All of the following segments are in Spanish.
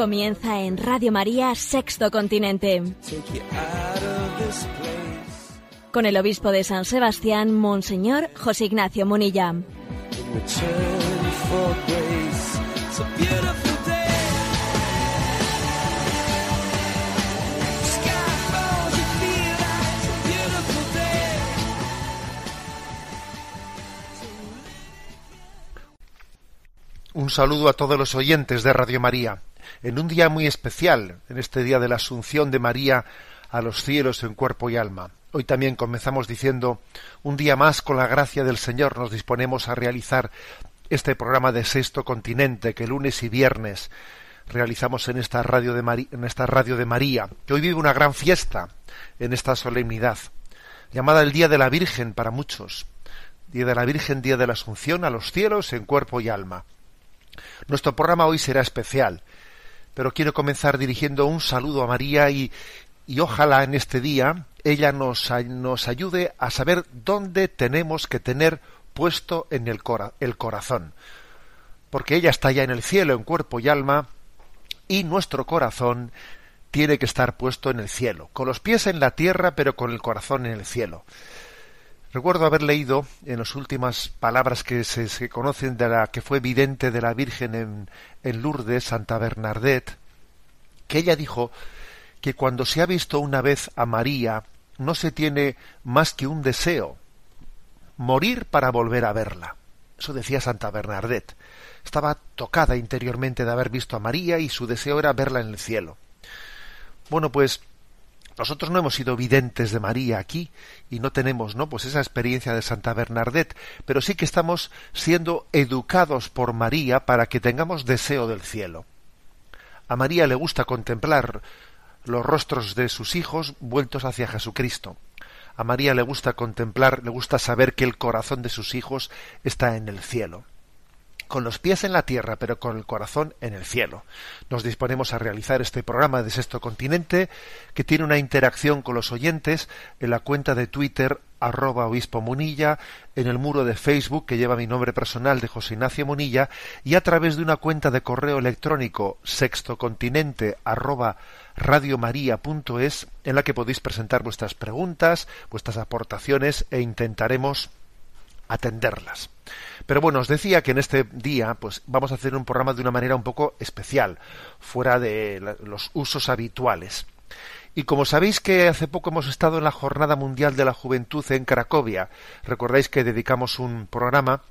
Comienza en Radio María Sexto Continente, con el obispo de San Sebastián, Monseñor José Ignacio Munilla. Un saludo a todos los oyentes de Radio María. En un día muy especial, en este día de la Asunción de María a los cielos en cuerpo y alma. Hoy también comenzamos diciendo, un día más con la gracia del Señor nos disponemos a realizar este programa de Sexto Continente que lunes y viernes realizamos en esta radio de, Mari- en esta radio de María, que hoy vive una gran fiesta en esta solemnidad, llamada el Día de la Virgen para muchos. Día de la Virgen, Día de la Asunción a los cielos en cuerpo y alma. Nuestro programa hoy será especial, pero quiero comenzar dirigiendo un saludo a María y, ojalá en este día ella nos, ay- nos ayude a saber dónde tenemos que tener puesto en el corazón. Porque ella está ya en el cielo, en cuerpo y alma, y nuestro corazón tiene que estar puesto en el cielo, con los pies en la tierra, pero con el corazón en el cielo. Recuerdo haber leído en las últimas palabras que se, conocen de la que fue vidente de la Virgen en, en Lourdes, Santa Bernadette, que ella dijo que cuando se ha visto una vez a María no se tiene más que un deseo, morir para volver a verla. Eso decía Santa Bernadette. Estaba tocada interiormente de haber visto a María y su deseo era verla en el cielo. Bueno, pues nosotros no hemos sido videntes de María aquí y no tenemos, ¿no? Pues esa experiencia de Santa Bernadette, pero sí que estamos siendo educados por María para que tengamos deseo del cielo. A María le gusta contemplar los rostros de sus hijos vueltos hacia Jesucristo. A María le gusta contemplar, le gusta saber que el corazón de sus hijos está en el cielo con los pies en la tierra, pero con el corazón en el cielo. Nos disponemos a realizar este programa de Sexto Continente, que tiene una interacción con los oyentes en la cuenta de Twitter arroba obispo Munilla, en el muro de Facebook que lleva mi nombre personal de José Ignacio Munilla, y a través de una cuenta de correo electrónico sextocontinente arroba radiomaria.es, en la que podéis presentar vuestras preguntas, vuestras aportaciones e intentaremos atenderlas. Pero bueno, os decía que en este día pues vamos a hacer un programa de una manera un poco especial, fuera de los usos habituales. Y como sabéis que hace poco hemos estado en la Jornada Mundial de la Juventud en Cracovia, recordáis que dedicamos un programa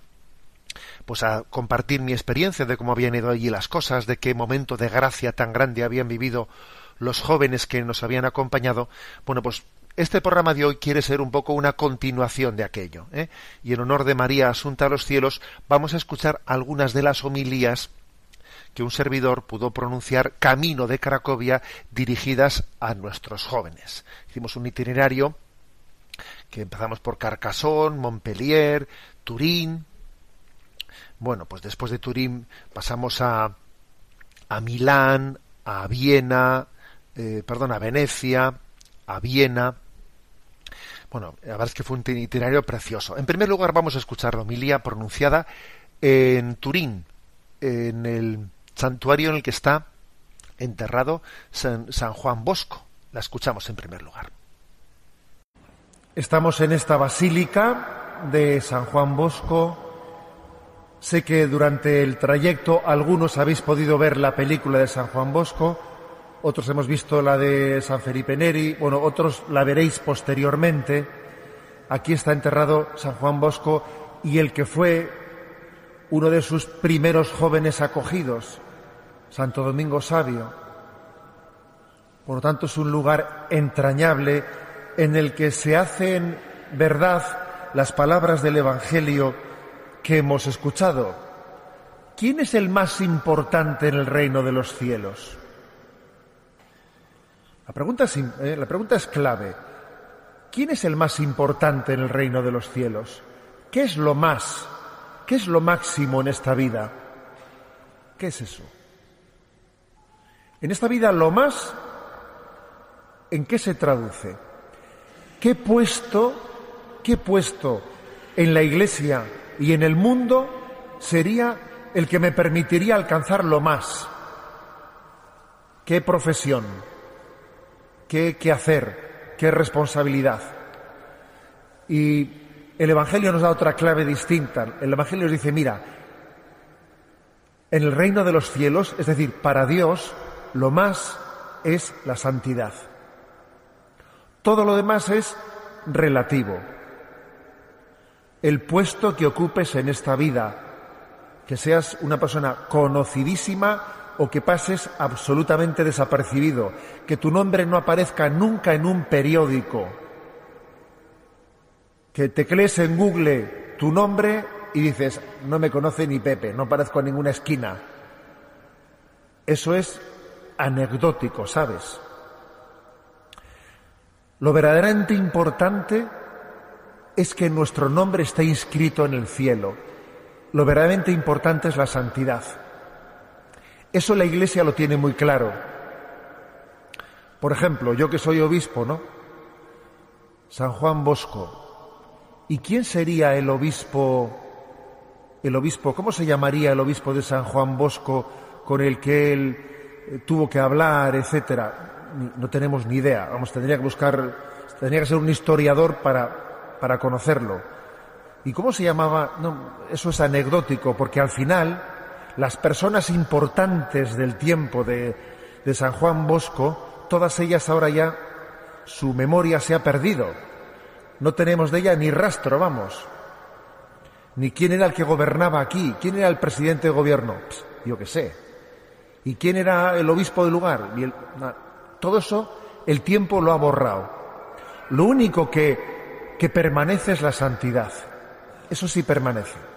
pues a compartir mi experiencia de cómo habían ido allí las cosas, de qué momento de gracia tan grande habían vivido los jóvenes que nos habían acompañado. Bueno, pues este programa de hoy quiere ser un poco una continuación de aquello. ¿eh? Y en honor de María Asunta a los cielos, vamos a escuchar algunas de las homilías que un servidor pudo pronunciar camino de Cracovia dirigidas a nuestros jóvenes. Hicimos un itinerario que empezamos por Carcassonne, Montpellier, Turín. Bueno, pues después de Turín pasamos a, a Milán, a Viena, eh, perdón, a Venecia, a Viena. Bueno, la verdad es que fue un itinerario precioso. En primer lugar vamos a escuchar la homilía pronunciada en Turín, en el santuario en el que está enterrado San, San Juan Bosco. La escuchamos en primer lugar. Estamos en esta basílica de San Juan Bosco. Sé que durante el trayecto algunos habéis podido ver la película de San Juan Bosco, otros hemos visto la de San Felipe Neri, bueno, otros la veréis posteriormente. Aquí está enterrado San Juan Bosco y el que fue uno de sus primeros jóvenes acogidos, Santo Domingo Sabio. Por lo tanto, es un lugar entrañable en el que se hacen verdad las palabras del Evangelio que hemos escuchado. ¿Quién es el más importante en el reino de los cielos? La pregunta, es, eh, la pregunta es clave. ¿Quién es el más importante en el reino de los cielos? ¿Qué es lo más? ¿Qué es lo máximo en esta vida? ¿Qué es eso? En esta vida lo más, ¿en qué se traduce? ¿Qué puesto, qué puesto en la iglesia y en el mundo sería el que me permitiría alcanzar lo más? ¿Qué profesión? ¿Qué, hacer? ¿Qué responsabilidad? Y el Evangelio nos da otra clave distinta. El Evangelio nos dice, mira, en el reino de los cielos, es decir, para Dios, lo más es la santidad. Todo lo demás es relativo. El puesto que ocupes en esta vida, que seas una persona conocidísima o que pases absolutamente desapercibido, que tu nombre no aparezca nunca en un periódico, que teclees en Google tu nombre y dices, no me conoce ni Pepe, no parezco a ninguna esquina. Eso es anecdótico, ¿sabes? Lo verdaderamente importante es que nuestro nombre esté inscrito en el cielo. Lo verdaderamente importante es la santidad. Eso la Iglesia lo tiene muy claro. Por ejemplo, yo que soy obispo, ¿no? San Juan Bosco. ¿Y quién sería el obispo el obispo, ¿cómo se llamaría el obispo de San Juan Bosco con el que él eh, tuvo que hablar, etcétera? No tenemos ni idea. Vamos, tendría que buscar, tendría que ser un historiador para, para conocerlo. ¿Y cómo se llamaba? No, eso es anecdótico, porque al final las personas importantes del tiempo de, San Juan Bosco, todas ellas ahora ya su memoria se ha perdido. No tenemos de ella ni rastro, vamos ni quién era el que gobernaba aquí, quién era el presidente de gobierno, yo qué sé, y quién era el obispo del lugar. todo eso el tiempo lo ha borrado. Lo único que, que permanece es la santidad. Eso sí permanece.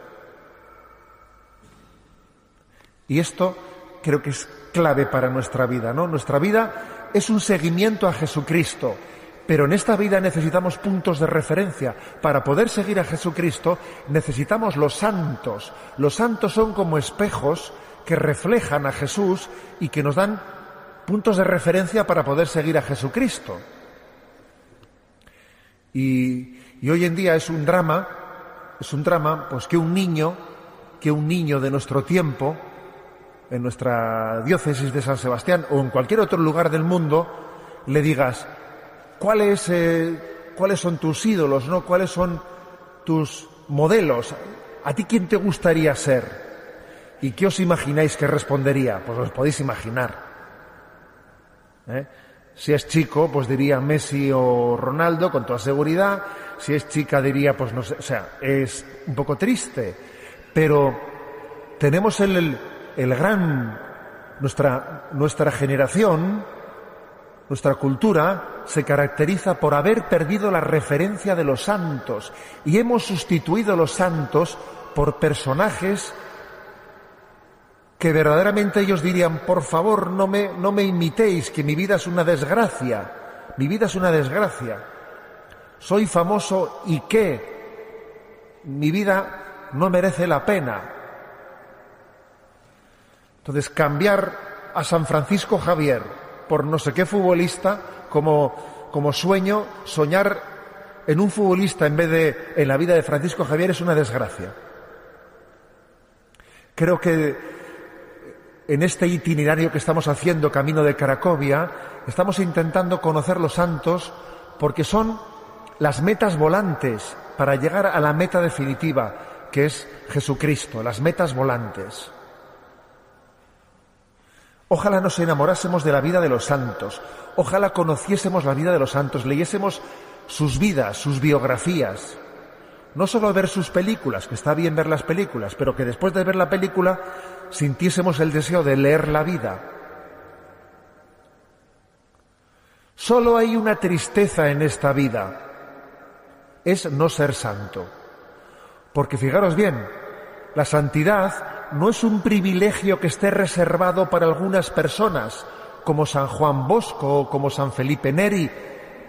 Y esto creo que es clave para nuestra vida, ¿no? Nuestra vida es un seguimiento a Jesucristo, pero en esta vida necesitamos puntos de referencia. Para poder seguir a Jesucristo necesitamos los santos. Los santos son como espejos que reflejan a Jesús y que nos dan puntos de referencia para poder seguir a Jesucristo. Y, hoy en día es un drama, es un drama, pues que un niño, que un niño de nuestro tiempo, en nuestra diócesis de San Sebastián o en cualquier otro lugar del mundo, le digas, ¿Cuáles, eh, cuáles son tus ídolos, no? ¿Cuáles son tus modelos? ¿A ti quién te gustaría ser? ¿Y qué os imagináis que respondería? Pues os podéis imaginar. ¿Eh? Si es chico, pues diría Messi o Ronaldo, con toda seguridad. Si es chica, diría, pues no sé, o sea, es un poco triste. Pero tenemos el, el gran, nuestra, nuestra generación, nuestra cultura se caracteriza por haber perdido la referencia de los santos y hemos sustituido los santos por personajes que verdaderamente ellos dirían, por favor, no me, no me imitéis, que mi vida es una desgracia, mi vida es una desgracia. Soy famoso y qué, mi vida no merece la pena. Entonces, cambiar a San Francisco Javier por no sé qué futbolista como, como sueño, soñar en un futbolista en vez de en la vida de Francisco Javier es una desgracia. Creo que en este itinerario que estamos haciendo camino de Cracovia, estamos intentando conocer los santos porque son las metas volantes para llegar a la meta definitiva, que es Jesucristo, las metas volantes. Ojalá nos enamorásemos de la vida de los santos, ojalá conociésemos la vida de los santos, leyésemos sus vidas, sus biografías. No solo ver sus películas, que está bien ver las películas, pero que después de ver la película sintiésemos el deseo de leer la vida. Solo hay una tristeza en esta vida, es no ser santo. Porque fijaros bien, la santidad no es un privilegio que esté reservado para algunas personas, como San Juan Bosco o como San Felipe Neri.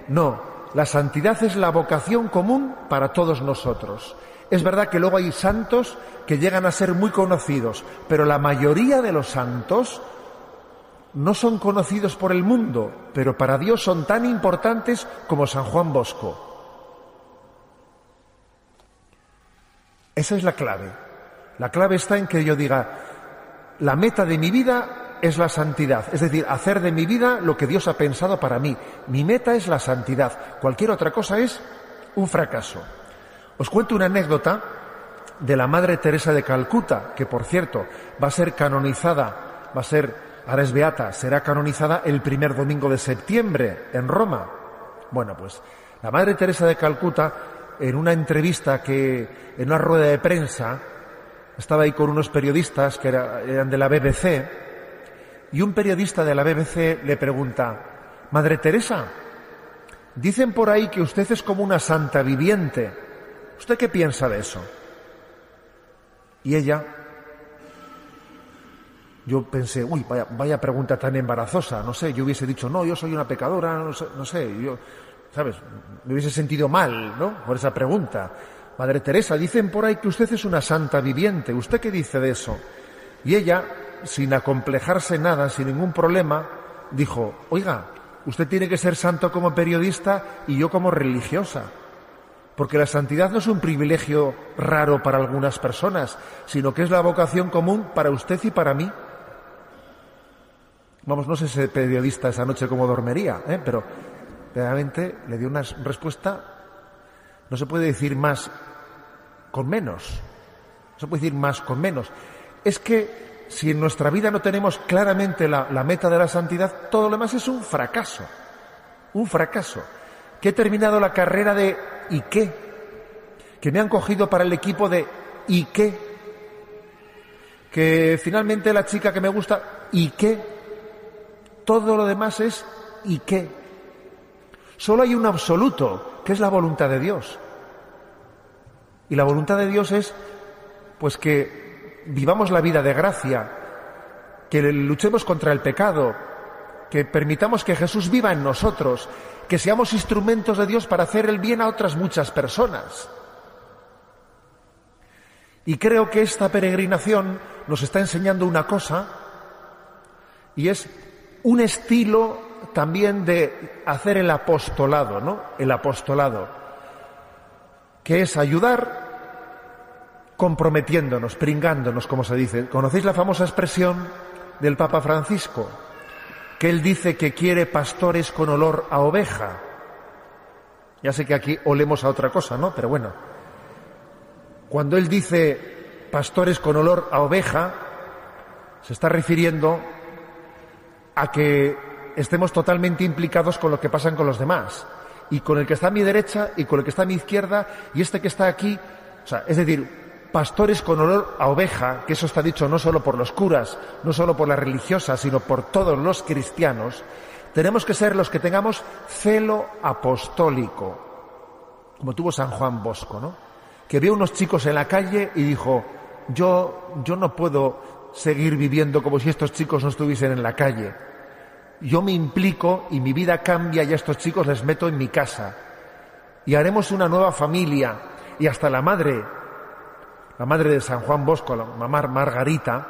No, la santidad es la vocación común para todos nosotros. Es verdad que luego hay santos que llegan a ser muy conocidos, pero la mayoría de los santos no son conocidos por el mundo, pero para Dios son tan importantes como San Juan Bosco. Esa es la clave. La clave está en que yo diga, la meta de mi vida es la santidad, es decir, hacer de mi vida lo que Dios ha pensado para mí. Mi meta es la santidad. Cualquier otra cosa es un fracaso. Os cuento una anécdota de la Madre Teresa de Calcuta, que por cierto va a ser canonizada, va a ser, ahora es beata, será canonizada el primer domingo de septiembre en Roma. Bueno, pues la Madre Teresa de Calcuta, en una entrevista que, en una rueda de prensa, estaba ahí con unos periodistas que eran de la BBC, y un periodista de la BBC le pregunta, Madre Teresa, dicen por ahí que usted es como una santa viviente. ¿Usted qué piensa de eso? Y ella, yo pensé, uy, vaya, vaya pregunta tan embarazosa, no sé, yo hubiese dicho, no, yo soy una pecadora, no sé, no sé, yo, ¿sabes? Me hubiese sentido mal, ¿no? Por esa pregunta. Madre Teresa, dicen por ahí que usted es una santa viviente, ¿usted qué dice de eso? Y ella, sin acomplejarse nada, sin ningún problema, dijo, oiga, usted tiene que ser santo como periodista y yo como religiosa. Porque la santidad no es un privilegio raro para algunas personas, sino que es la vocación común para usted y para mí. Vamos, no sé ese periodista esa noche cómo dormiría, ¿eh? pero realmente le dio una respuesta, no se puede decir más con menos, no se puede decir más con menos. Es que si en nuestra vida no tenemos claramente la, meta de la santidad, todo lo demás es un fracaso, un fracaso. Que he terminado la carrera de ¿y qué? Que me han cogido para el equipo de ¿y qué? Que finalmente la chica que me gusta ¿y qué? Todo lo demás es ¿y qué? Solo hay un absoluto, que es la voluntad de Dios. Y la voluntad de Dios es pues que vivamos la vida de gracia, que luchemos contra el pecado, que permitamos que Jesús viva en nosotros, que seamos instrumentos de Dios para hacer el bien a otras muchas personas. Y creo que esta peregrinación nos está enseñando una cosa, y es un estilo también de hacer el apostolado, ¿no? El apostolado, que es ayudar comprometiéndonos, pringándonos, como se dice. ¿Conocéis la famosa expresión del Papa Francisco? que él dice que quiere pastores con olor a oveja. Ya sé que aquí olemos a otra cosa, ¿no? Pero bueno, cuando él dice pastores con olor a oveja, se está refiriendo a que estemos totalmente implicados con lo que pasa con los demás, y con el que está a mi derecha y con el que está a mi izquierda y este que está aquí, o sea, es decir, pastores con olor a oveja, que eso está dicho no solo por los curas, no solo por las religiosas, sino por todos los cristianos, tenemos que ser los que tengamos celo apostólico, como tuvo San Juan Bosco, ¿no? Que vio unos chicos en la calle y dijo, yo, yo no puedo seguir viviendo como si estos chicos no estuviesen en la calle. Yo me implico y mi vida cambia y a estos chicos les meto en mi casa. Y haremos una nueva familia. Y hasta la madre la madre de San Juan Bosco, la mamá Margarita,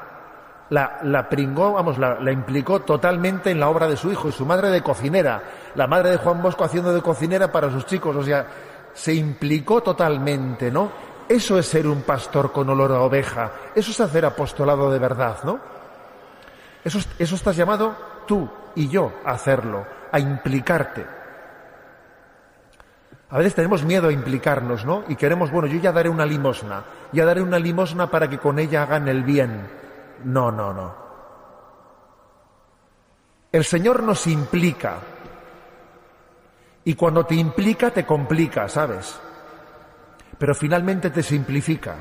la, la pringó, vamos, la, la, implicó totalmente en la obra de su hijo y su madre de cocinera, la madre de Juan Bosco haciendo de cocinera para sus chicos, o sea, se implicó totalmente, ¿no? Eso es ser un pastor con olor a oveja, eso es hacer apostolado de verdad, ¿no? Eso, eso estás llamado tú y yo a hacerlo, a implicarte. A veces tenemos miedo a implicarnos, ¿no? Y queremos, bueno, yo ya daré una limosna, ya daré una limosna para que con ella hagan el bien. No, no, no. El Señor nos implica. Y cuando te implica, te complica, ¿sabes? Pero finalmente te simplifica.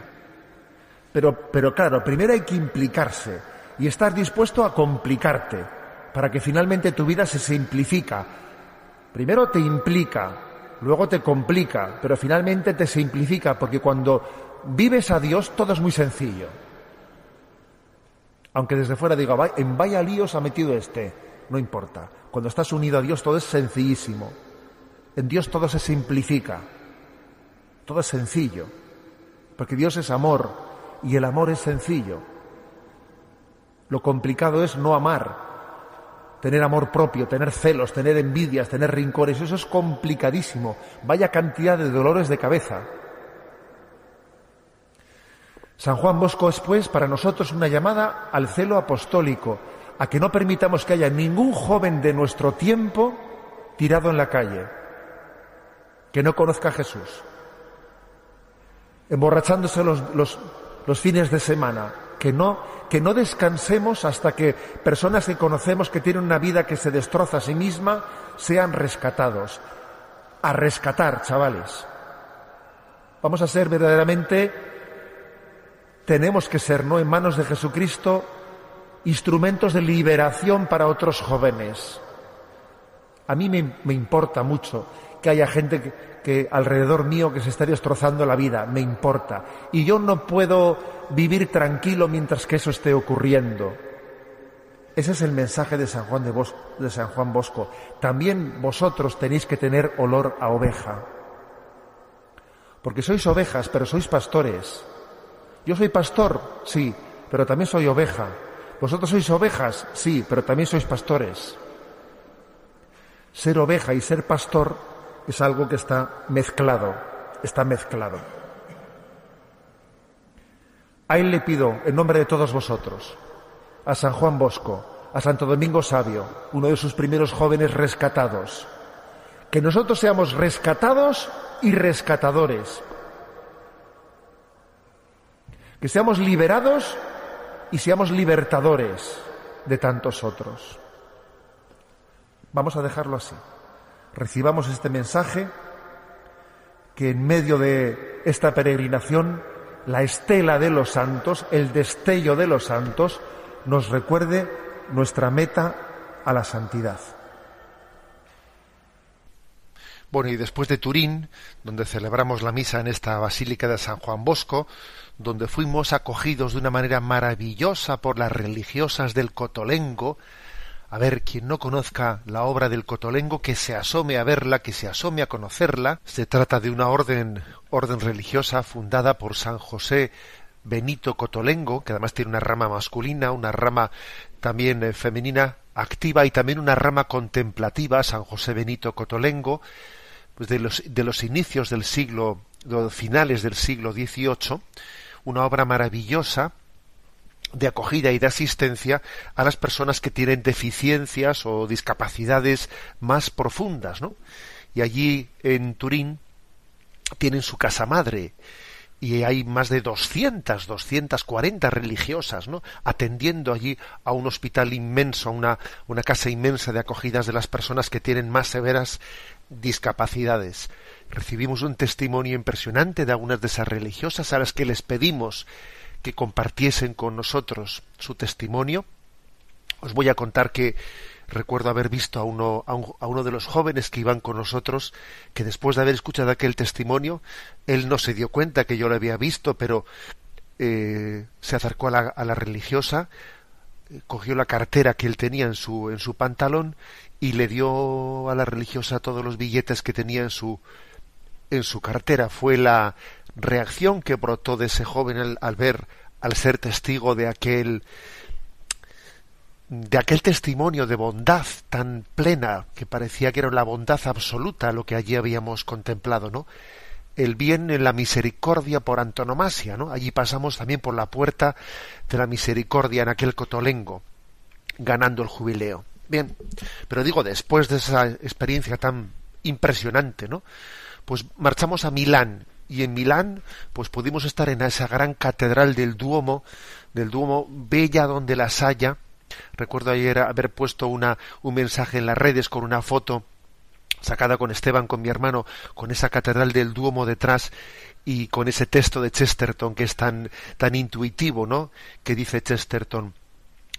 Pero, pero claro, primero hay que implicarse y estar dispuesto a complicarte para que finalmente tu vida se simplifica. Primero te implica, luego te complica, pero finalmente te simplifica, porque cuando vives a Dios todo es muy sencillo. Aunque desde fuera diga, en vaya líos ha metido este. no importa. Cuando estás unido a Dios todo es sencillísimo. En Dios todo se simplifica. Todo es sencillo. Porque Dios es amor y el amor es sencillo. Lo complicado es no amar, tener amor propio, tener celos, tener envidias, tener rincores. Eso es complicadísimo. Vaya cantidad de dolores de cabeza. San Juan Bosco es, pues, para nosotros una llamada al celo apostólico, a que no permitamos que haya ningún joven de nuestro tiempo tirado en la calle, que no conozca a Jesús, emborrachándose los, los, los fines de semana, que no, que no descansemos hasta que personas que conocemos que tienen una vida que se destroza a sí misma sean rescatados. A rescatar, chavales. Vamos a ser verdaderamente tenemos que ser, ¿no?, en manos de Jesucristo, instrumentos de liberación para otros jóvenes. A mí me, importa mucho que haya gente que, que, alrededor mío que se esté destrozando la vida, me importa. Y yo no puedo vivir tranquilo mientras que eso esté ocurriendo. Ese es el mensaje de San Juan, de, Bosco, Bosco. También vosotros tenéis que tener olor a oveja. Porque sois ovejas, pero sois pastores. Yo soy pastor, sí, pero también soy oveja. Vosotros sois ovejas, sí, pero también sois pastores. Ser oveja y ser pastor es algo que está mezclado, está mezclado. A él le pido, en nombre de todos vosotros, a San Juan Bosco, a Santo Domingo Sabio, uno de sus primeros jóvenes rescatados, que nosotros seamos rescatados y rescatadores, que seamos liberados y seamos libertadores de tantos otros. Vamos a dejarlo así. Recibamos este mensaje que en medio de esta peregrinación la estela de los santos, el destello de los santos, nos recuerde nuestra meta a la santidad. Bueno, y después de Turín, donde celebramos la misa en esta Basílica de San Juan Bosco, donde fuimos acogidos de una manera maravillosa por las religiosas del Cotolengo, a ver, quien no conozca la obra del Cotolengo, que se asome a verla, que se asome a conocerla. Se trata de una orden, orden religiosa fundada por San José Benito Cotolengo, que además tiene una rama masculina, una rama también eh, femenina activa y también una rama contemplativa, San José Benito Cotolengo, pues de los, de los inicios del siglo, de finales del siglo XVIII, una obra maravillosa de acogida y de asistencia a las personas que tienen deficiencias o discapacidades más profundas, ¿no? Y allí en Turín tienen su casa madre y hay más de 200, 240 religiosas, ¿no? Atendiendo allí a un hospital inmenso, a una, una casa inmensa de acogidas de las personas que tienen más severas discapacidades. Recibimos un testimonio impresionante de algunas de esas religiosas a las que les pedimos que compartiesen con nosotros su testimonio. Os voy a contar que recuerdo haber visto a uno, a, uno de los jóvenes que iban con nosotros, que después de haber escuchado aquel testimonio, él no se dio cuenta que yo lo había visto, pero eh, se acercó a la, a la religiosa, cogió la cartera que él tenía en su, en su pantalón y le dio a la religiosa todos los billetes que tenía en su en su cartera. Fue la reacción que brotó de ese joven al, ver, al ser testigo de aquel de aquel testimonio de bondad tan plena que parecía que era la bondad absoluta lo que allí habíamos contemplado, ¿no? El bien en la misericordia por antonomasia, ¿no? Allí pasamos también por la puerta de la misericordia en aquel cotolengo, ganando el jubileo. Bien, pero digo, después de esa experiencia tan impresionante, ¿no? Pues marchamos a Milán y en Milán pues pudimos estar en esa gran catedral del Duomo, del Duomo bella donde la haya. Recuerdo ayer haber puesto una, un mensaje en las redes con una foto sacada con Esteban, con mi hermano, con esa catedral del Duomo detrás y con ese texto de Chesterton que es tan, tan intuitivo, ¿no? Que dice Chesterton,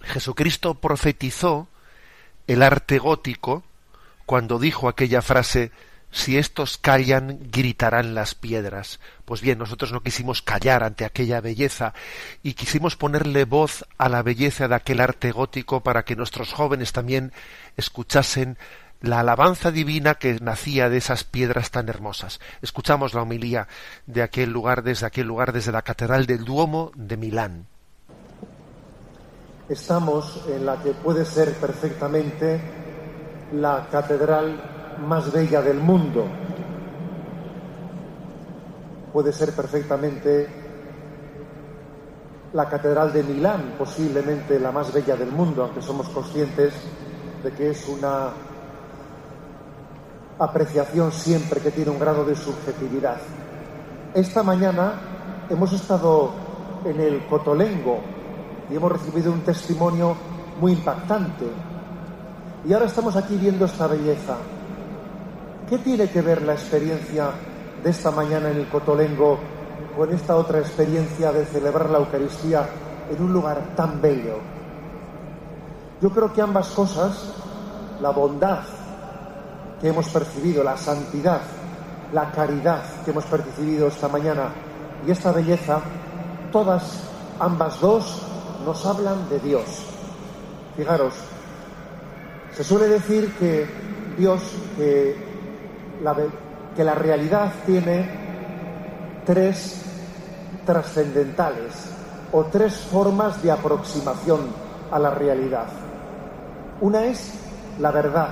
Jesucristo profetizó el arte gótico cuando dijo aquella frase si estos callan, gritarán las piedras. Pues bien, nosotros no quisimos callar ante aquella belleza y quisimos ponerle voz a la belleza de aquel arte gótico para que nuestros jóvenes también escuchasen la alabanza divina que nacía de esas piedras tan hermosas. Escuchamos la homilía de aquel lugar, desde aquel lugar, desde la Catedral del Duomo de Milán. Estamos en la que puede ser perfectamente la catedral más bella del mundo. Puede ser perfectamente la Catedral de Milán, posiblemente la más bella del mundo, aunque somos conscientes de que es una apreciación siempre que tiene un grado de subjetividad. Esta mañana hemos estado en el Cotolengo y hemos recibido un testimonio muy impactante. Y ahora estamos aquí viendo esta belleza. ¿Qué tiene que ver la experiencia de esta mañana en el Cotolengo con esta otra experiencia de celebrar la Eucaristía en un lugar tan bello? Yo creo que ambas cosas, la bondad que hemos percibido, la santidad, la caridad que hemos percibido esta mañana y esta belleza, todas, ambas dos, nos hablan de Dios. Fijaros, se suele decir que Dios, que que la realidad tiene tres trascendentales o tres formas de aproximación a la realidad. Una es la verdad,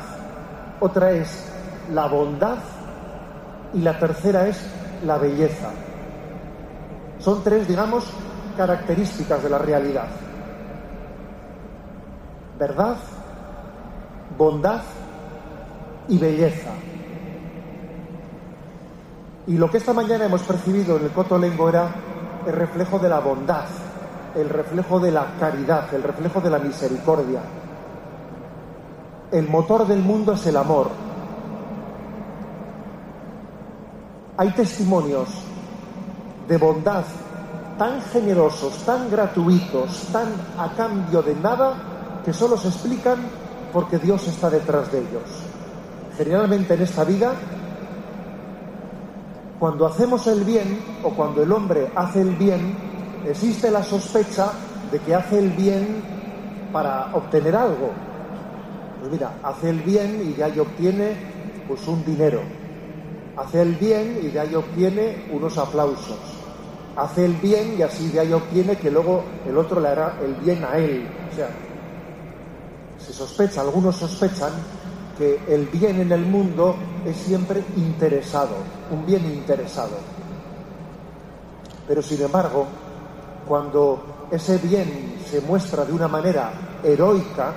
otra es la bondad y la tercera es la belleza. Son tres, digamos, características de la realidad. Verdad, bondad y belleza. Y lo que esta mañana hemos percibido en el Cotolengo era el reflejo de la bondad, el reflejo de la caridad, el reflejo de la misericordia. El motor del mundo es el amor. Hay testimonios de bondad tan generosos, tan gratuitos, tan a cambio de nada, que solo se explican porque Dios está detrás de ellos. Generalmente en esta vida cuando hacemos el bien o cuando el hombre hace el bien, existe la sospecha de que hace el bien para obtener algo. Pues mira, hace el bien y de ahí obtiene pues un dinero. Hace el bien y de ahí obtiene unos aplausos. Hace el bien y así de ahí obtiene que luego el otro le hará el bien a él. O sea, se sospecha, algunos sospechan que el bien en el mundo es siempre interesado, un bien interesado. Pero sin embargo, cuando ese bien se muestra de una manera heroica,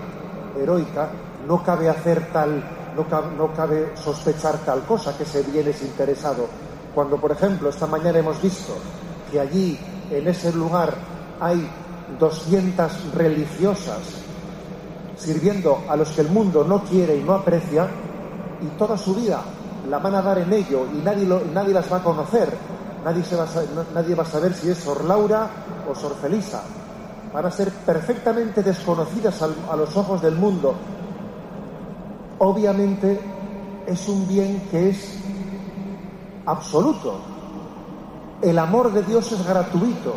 heroica, no cabe hacer tal, no cabe, no cabe sospechar tal cosa, que ese bien es interesado. Cuando, por ejemplo, esta mañana hemos visto que allí, en ese lugar, hay 200 religiosas sirviendo a los que el mundo no quiere y no aprecia, y toda su vida la van a dar en ello y nadie, nadie las va a conocer, nadie, se va a, nadie va a saber si es Sor Laura o Sor Felisa. Van a ser perfectamente desconocidas a los ojos del mundo. Obviamente es un bien que es absoluto. El amor de Dios es gratuito.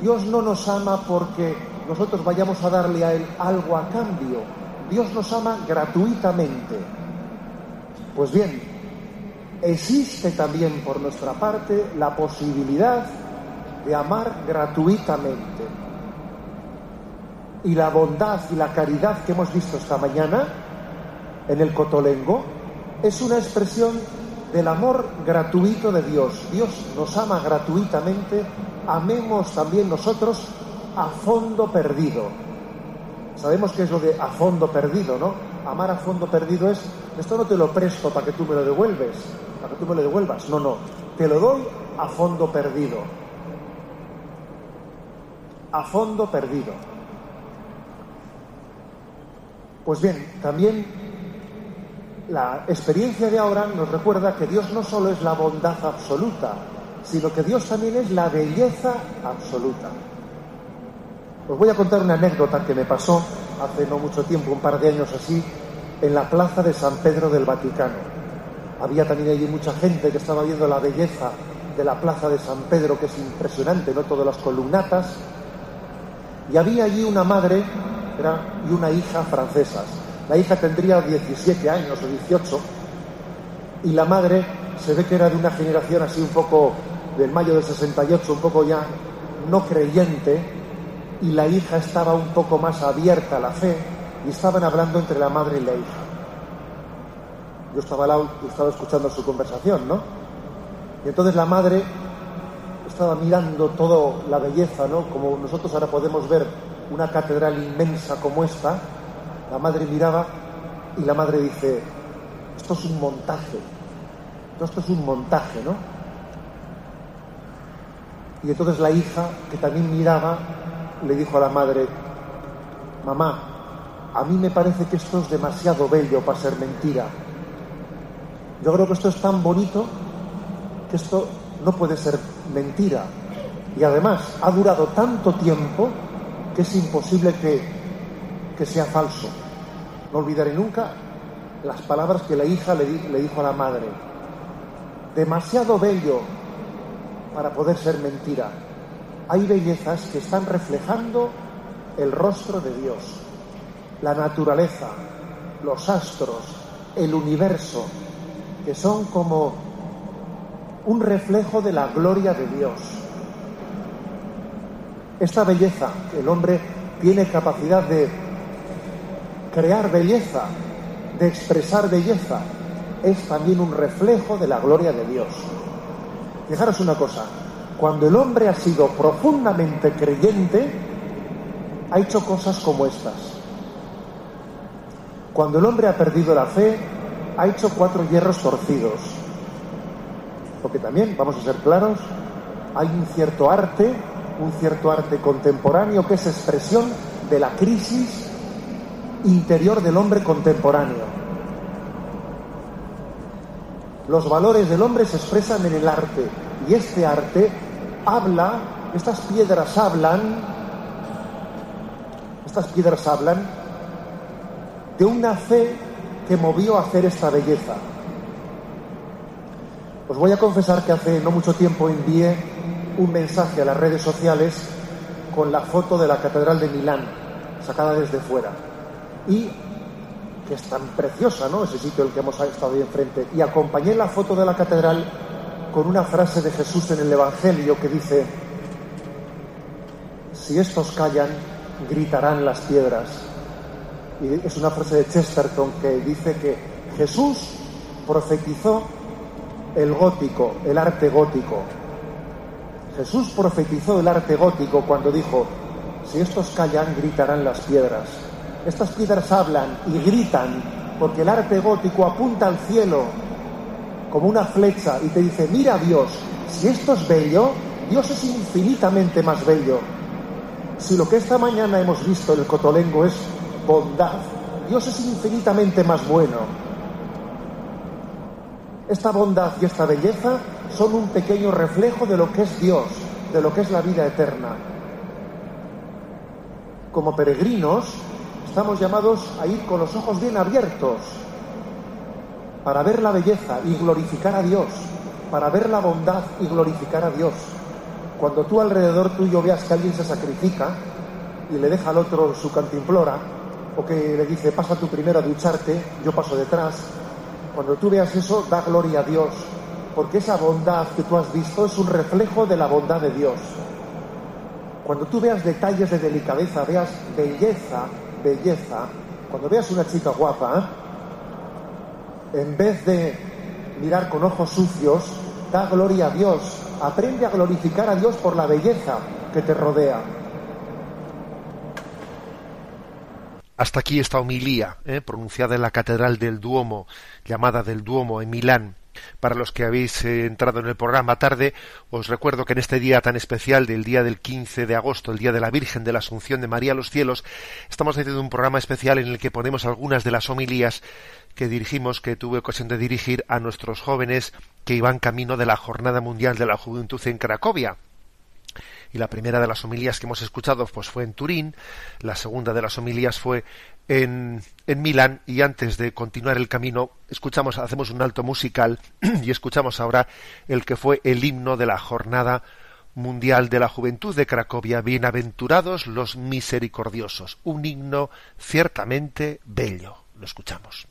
Dios no nos ama porque nosotros vayamos a darle a Él algo a cambio. Dios nos ama gratuitamente. Pues bien, existe también por nuestra parte la posibilidad de amar gratuitamente. Y la bondad y la caridad que hemos visto esta mañana en el Cotolengo es una expresión del amor gratuito de Dios. Dios nos ama gratuitamente, amemos también nosotros a fondo perdido. Sabemos que es lo de a fondo perdido, ¿no? Amar a fondo perdido es, esto no te lo presto para que tú me lo devuelves, para que tú me lo devuelvas. No, no, te lo doy a fondo perdido. A fondo perdido. Pues bien, también la experiencia de ahora nos recuerda que Dios no solo es la bondad absoluta, sino que Dios también es la belleza absoluta. Os voy a contar una anécdota que me pasó hace no mucho tiempo, un par de años así, en la plaza de San Pedro del Vaticano. Había también allí mucha gente que estaba viendo la belleza de la plaza de San Pedro, que es impresionante, ¿no? Todas las columnatas. Y había allí una madre y una hija francesas. La hija tendría 17 años o 18 y la madre se ve que era de una generación así un poco del mayo del 68, un poco ya no creyente, y la hija estaba un poco más abierta a la fe y estaban hablando entre la madre y la hija. Yo estaba estaba escuchando su conversación, ¿no? Y entonces la madre estaba mirando toda la belleza, ¿no? Como nosotros ahora podemos ver una catedral inmensa como esta, la madre miraba y la madre dice, esto es un montaje, esto es un montaje, ¿no? Y entonces la hija, que también miraba, le dijo a la madre, mamá, a mí me parece que esto es demasiado bello para ser mentira. Yo creo que esto es tan bonito que esto no puede ser mentira. Y además ha durado tanto tiempo que es imposible que, que sea falso. No olvidaré nunca las palabras que la hija le, le dijo a la madre. Demasiado bello para poder ser mentira. Hay bellezas que están reflejando el rostro de Dios, la naturaleza, los astros, el universo, que son como un reflejo de la gloria de Dios. Esta belleza, el hombre tiene capacidad de crear belleza, de expresar belleza, es también un reflejo de la gloria de Dios. Fijaros una cosa, cuando el hombre ha sido profundamente creyente, ha hecho cosas como estas. Cuando el hombre ha perdido la fe, ha hecho cuatro hierros torcidos. Porque también, vamos a ser claros, hay un cierto arte un cierto arte contemporáneo que es expresión de la crisis interior del hombre contemporáneo. Los valores del hombre se expresan en el arte y este arte habla, estas piedras hablan, estas piedras hablan de una fe que movió a hacer esta belleza. Os voy a confesar que hace no mucho tiempo envié un mensaje a las redes sociales con la foto de la Catedral de Milán, sacada desde fuera. Y que es tan preciosa, ¿no? Ese sitio el que hemos estado ahí enfrente. Y acompañé la foto de la catedral con una frase de Jesús en el Evangelio que dice, si estos callan, gritarán las piedras. Y es una frase de Chesterton que dice que Jesús profetizó el gótico, el arte gótico, Jesús profetizó el arte gótico cuando dijo, si estos callan, gritarán las piedras. Estas piedras hablan y gritan porque el arte gótico apunta al cielo como una flecha y te dice, mira Dios, si esto es bello, Dios es infinitamente más bello. Si lo que esta mañana hemos visto en el cotolengo es bondad, Dios es infinitamente más bueno. Esta bondad y esta belleza son un pequeño reflejo de lo que es Dios, de lo que es la vida eterna. Como peregrinos, estamos llamados a ir con los ojos bien abiertos para ver la belleza y glorificar a Dios, para ver la bondad y glorificar a Dios. Cuando tú alrededor tuyo veas que alguien se sacrifica y le deja al otro su cantimplora, o que le dice, pasa tú primero a ducharte, yo paso detrás, cuando tú veas eso, da gloria a Dios, porque esa bondad que tú has visto es un reflejo de la bondad de Dios. Cuando tú veas detalles de delicadeza, veas belleza, belleza, cuando veas una chica guapa, en vez de mirar con ojos sucios, da gloria a Dios, aprende a glorificar a Dios por la belleza que te rodea. Hasta aquí esta homilía, ¿eh? pronunciada en la Catedral del Duomo, llamada del Duomo en Milán. Para los que habéis eh, entrado en el programa tarde, os recuerdo que en este día tan especial del día del 15 de agosto, el día de la Virgen de la Asunción de María a los cielos, estamos haciendo un programa especial en el que ponemos algunas de las homilías que dirigimos, que tuve ocasión de dirigir a nuestros jóvenes que iban camino de la Jornada Mundial de la Juventud en Cracovia. Y la primera de las homilías que hemos escuchado pues fue en Turín, la segunda de las homilías fue en, Milán y antes de continuar el camino escuchamos, hacemos un alto musical y escuchamos ahora el que fue el himno de la jornada mundial de la juventud de Cracovia, Bienaventurados los misericordiosos, un himno ciertamente bello. Lo escuchamos.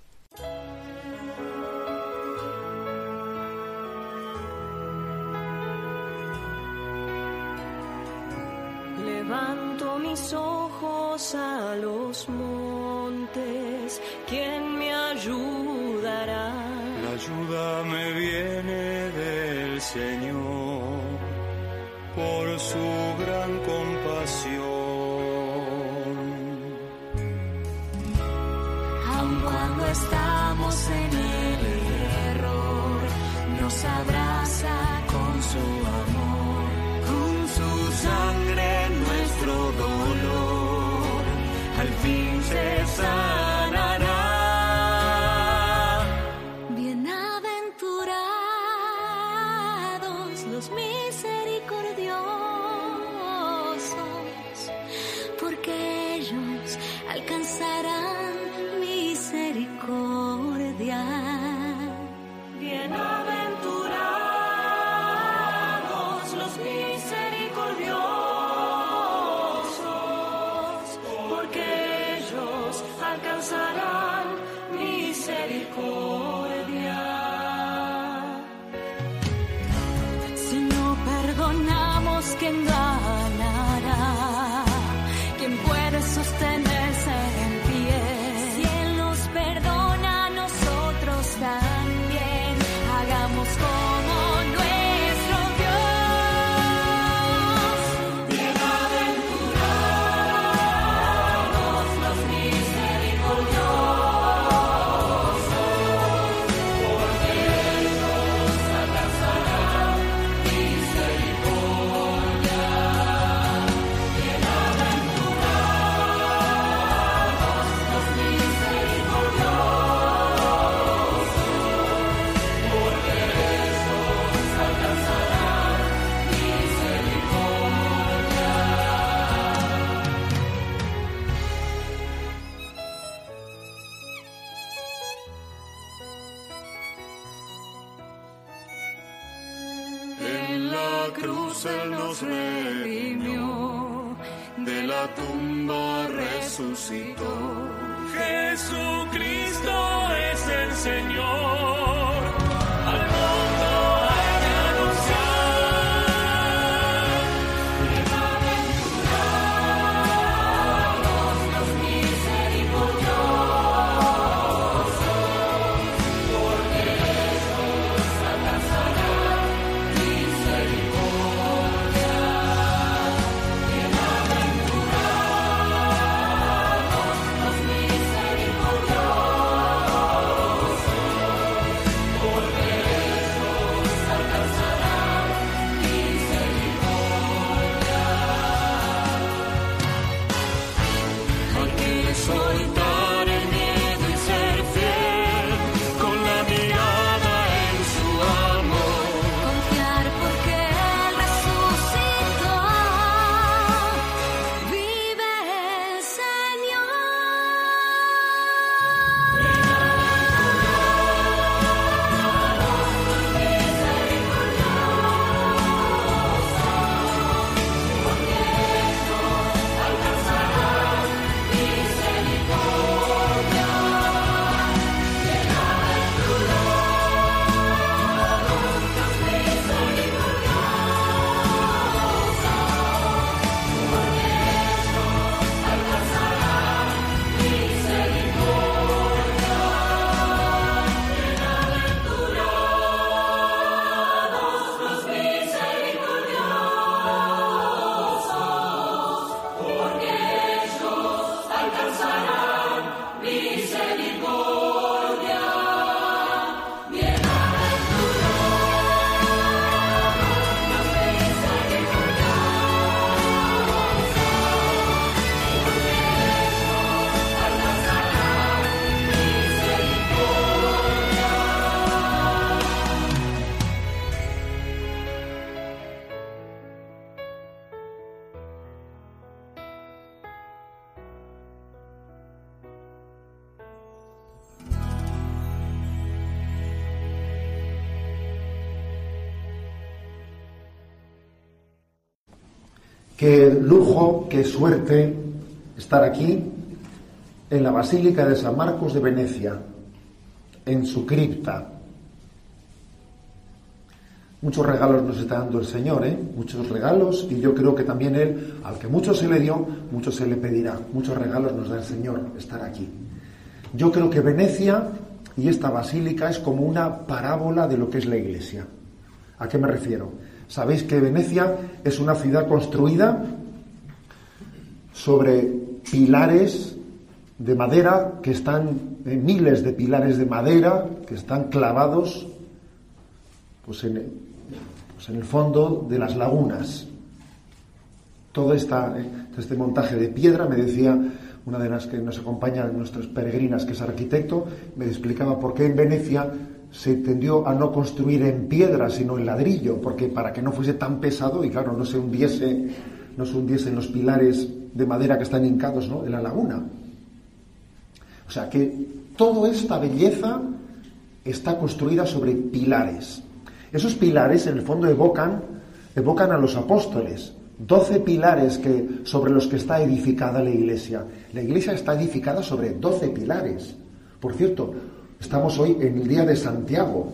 Levanto mis ojos a los montes, ¿quién me ayudará? La ayuda me viene del Señor por su gran compasión. Aun cuando estamos en el error, nos abraza con su amor, misericordia. Si no perdonamos, ¿quién ganará? Qué lujo, qué suerte estar aquí en la Basílica de San Marcos de Venecia, en su cripta. Muchos regalos nos está dando el Señor, ¿eh? muchos regalos, y yo creo que también Él, al que mucho se le dio, mucho se le pedirá. Muchos regalos nos da el Señor estar aquí. Yo creo que Venecia y esta basílica es como una parábola de lo que es la iglesia. ¿A qué me refiero? Sabéis que Venecia es una ciudad construida sobre pilares de madera que están, eh, miles de pilares de madera que están clavados pues en, pues el fondo de las lagunas. Todo eh, este montaje de piedra, me decía una de las que nos acompaña, nuestras peregrinas, que es arquitecto, me explicaba por qué en Venecia se tendió a no construir en piedra, sino en ladrillo, porque para que no fuese tan pesado y claro, no se hundiese, no se hundiesen los pilares de madera que están hincados ¿no? en la laguna. O sea que toda esta belleza está construida sobre pilares. Esos pilares en el fondo evocan, evocan a los apóstoles. Doce pilares que, sobre los que está edificada la iglesia. La iglesia está edificada sobre doce pilares. Por cierto, estamos hoy en el día de Santiago,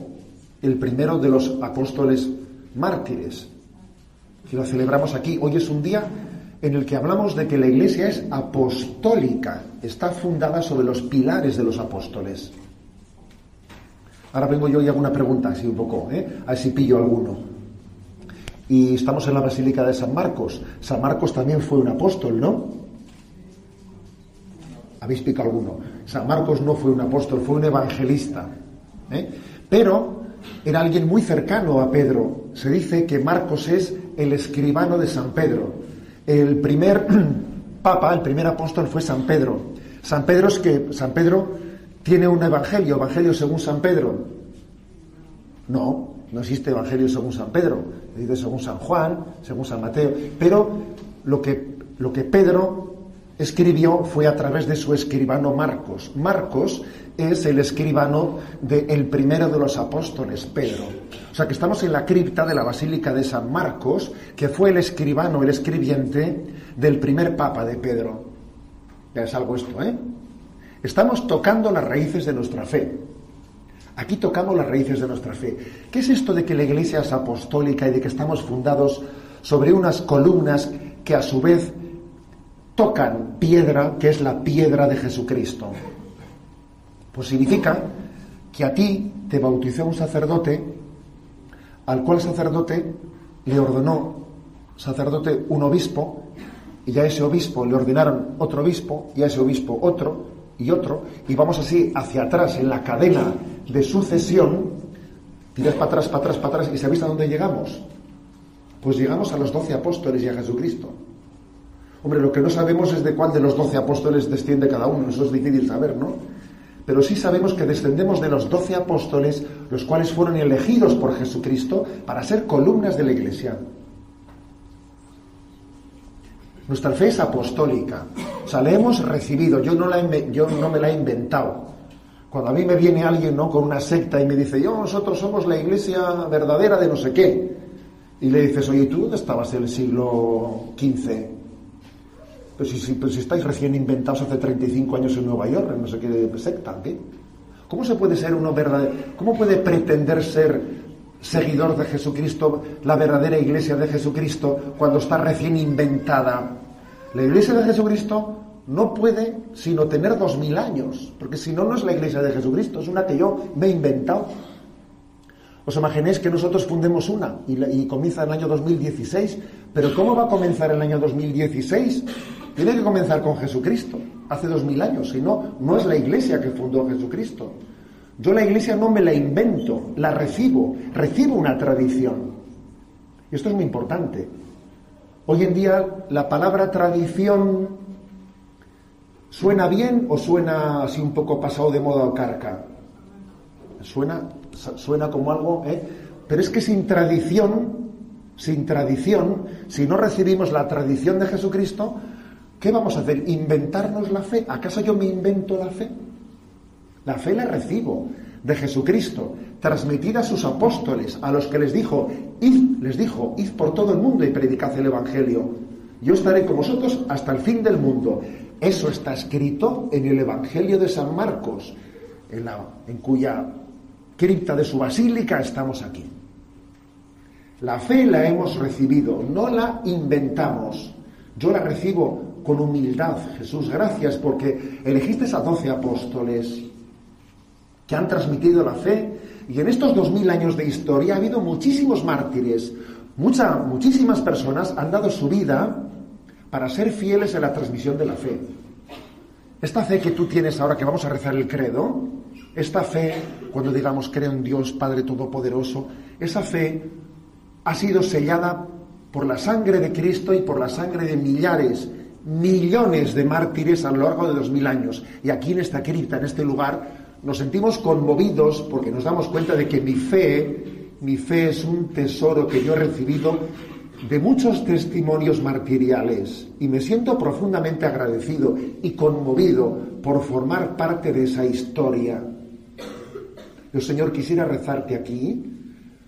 el primero de los apóstoles mártires. Si lo celebramos aquí, hoy es un día en el que hablamos de que la iglesia es apostólica, está fundada sobre los pilares de los apóstoles. Ahora vengo yo y hago una pregunta, así un poco, ¿eh? a ver si pillo alguno. Y estamos en la Basílica de San Marcos. San Marcos también fue un apóstol, ¿no? ¿Habéis picado alguno? San Marcos no fue un apóstol, fue un evangelista. ¿eh? Pero era alguien muy cercano a Pedro. Se dice que Marcos es el escribano de San Pedro. El primer papa, el primer apóstol fue San Pedro. San Pedro es que San Pedro tiene un evangelio, evangelio según San Pedro. No, no existe evangelio según San Pedro, dice según San Juan, según San Mateo, pero lo que, lo que Pedro escribió fue a través de su escribano Marcos. Marcos es el escribano del primero de los apóstoles, Pedro. O sea que estamos en la cripta de la Basílica de San Marcos, que fue el escribano, el escribiente del primer papa de Pedro. Ya es algo esto, ¿eh? Estamos tocando las raíces de nuestra fe. Aquí tocamos las raíces de nuestra fe. ¿Qué es esto de que la iglesia es apostólica y de que estamos fundados sobre unas columnas que a su vez tocan piedra, que es la piedra de Jesucristo? Pues significa que a ti te bautizó un sacerdote al cual sacerdote le ordenó, sacerdote, un obispo, y a ese obispo le ordenaron otro obispo, y a ese obispo otro, y otro, y vamos así hacia atrás en la cadena de sucesión, tiras para atrás, para atrás, para atrás, y ¿sabéis a dónde llegamos? Pues llegamos a los doce apóstoles y a Jesucristo. Hombre, lo que no sabemos es de cuál de los doce apóstoles desciende cada uno, eso es difícil saber, ¿no? Pero sí sabemos que descendemos de los doce apóstoles, los cuales fueron elegidos por Jesucristo para ser columnas de la iglesia. Nuestra fe es apostólica. O sea, la hemos recibido. Yo no, la yo no me la he inventado. Cuando a mí me viene alguien ¿no? con una secta y me dice, yo, nosotros somos la iglesia verdadera de no sé qué. Y le dices, oye, ¿tú dónde estabas en el siglo XV? Pues si, estáis recién inventados hace 35 años en Nueva York, no sé qué secta, ¿qué? ¿Cómo se puede ser uno verdadero? ¿Cómo puede pretender ser seguidor de Jesucristo, la verdadera iglesia de Jesucristo, cuando está recién inventada? La iglesia de Jesucristo no puede sino tener dos mil años, porque si no, no es la iglesia de Jesucristo, es una que yo me he inventado. ¿Os imagináis que nosotros fundemos una y, la, y comienza el año 2016? Pero ¿cómo va a comenzar el año 2016? Tiene que comenzar con Jesucristo, hace dos mil años, si no, no es la iglesia que fundó Jesucristo. Yo la iglesia no me la invento, la recibo, recibo una tradición. Y esto es muy importante. Hoy en día la palabra tradición suena bien o suena así un poco pasado de moda o carca. Suena, suena como algo, ¿eh? pero es que sin tradición, sin tradición, si no recibimos la tradición de Jesucristo, ¿qué vamos a hacer? ¿Inventarnos la fe? ¿Acaso yo me invento la fe? La fe la recibo de Jesucristo, transmitida a sus apóstoles, a los que les dijo, id, les dijo, id por todo el mundo y predicad el Evangelio. Yo estaré con vosotros hasta el fin del mundo. Eso está escrito en el Evangelio de San Marcos, en, la, en cuya cripta de su basílica estamos aquí. La fe la hemos recibido, no la inventamos. Yo la recibo con humildad, Jesús, gracias porque elegiste a doce apóstoles que han transmitido la fe y en estos dos mil años de historia ha habido muchísimos mártires, mucha, muchísimas personas han dado su vida para ser fieles en la transmisión de la fe. Esta fe que tú tienes ahora que vamos a rezar el credo, esta fe, cuando digamos creo en Dios Padre Todopoderoso, esa fe ha sido sellada por la sangre de Cristo y por la sangre de millares, millones de mártires a lo largo de dos mil años. Y aquí en esta cripta, en este lugar, nos sentimos conmovidos porque nos damos cuenta de que mi fe, mi fe es un tesoro que yo he recibido de muchos testimonios martiriales y me siento profundamente agradecido y conmovido por formar parte de esa historia. Yo, Señor, quisiera rezarte aquí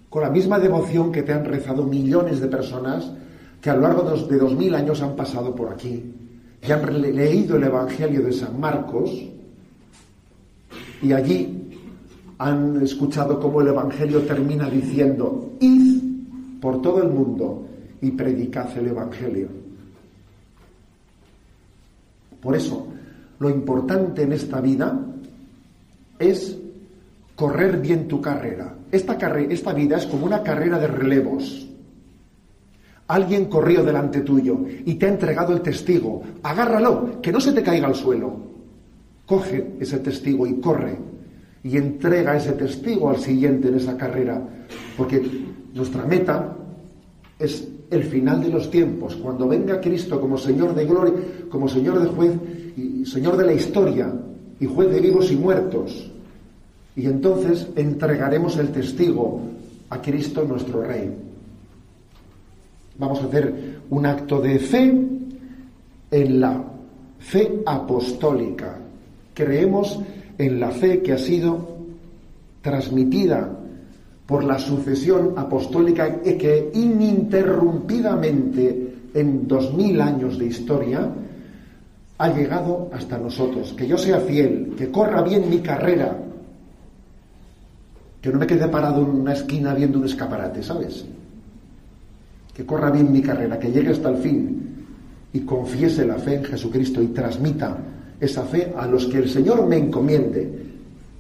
con la misma devoción que te han rezado millones de personas que a lo largo de dos mil años han pasado por aquí, que han leído el Evangelio de San Marcos y allí han escuchado cómo el Evangelio termina diciendo, id por todo el mundo y predicad el Evangelio. Por eso, lo importante en esta vida es correr bien tu carrera. Esta, carre esta vida es como una carrera de relevos. Alguien corrió delante tuyo y te ha entregado el testigo. Agárralo, que no se te caiga al suelo. Coge ese testigo y corre y entrega ese testigo al siguiente en esa carrera. Porque nuestra meta es el final de los tiempos, cuando venga Cristo como Señor de gloria, como Señor de juez y Señor de la historia y juez de vivos y muertos. Y entonces entregaremos el testigo a Cristo nuestro Rey. Vamos a hacer un acto de fe en la fe apostólica. Creemos en la fe que ha sido transmitida por la sucesión apostólica que ininterrumpidamente en dos mil años de historia ha llegado hasta nosotros. Que yo sea fiel, que corra bien mi carrera, que no me quede parado en una esquina viendo un escaparate, ¿sabes? Que corra bien mi carrera, que llegue hasta el fin y confiese la fe en Jesucristo y transmita esa fe a los que el Señor me encomiende.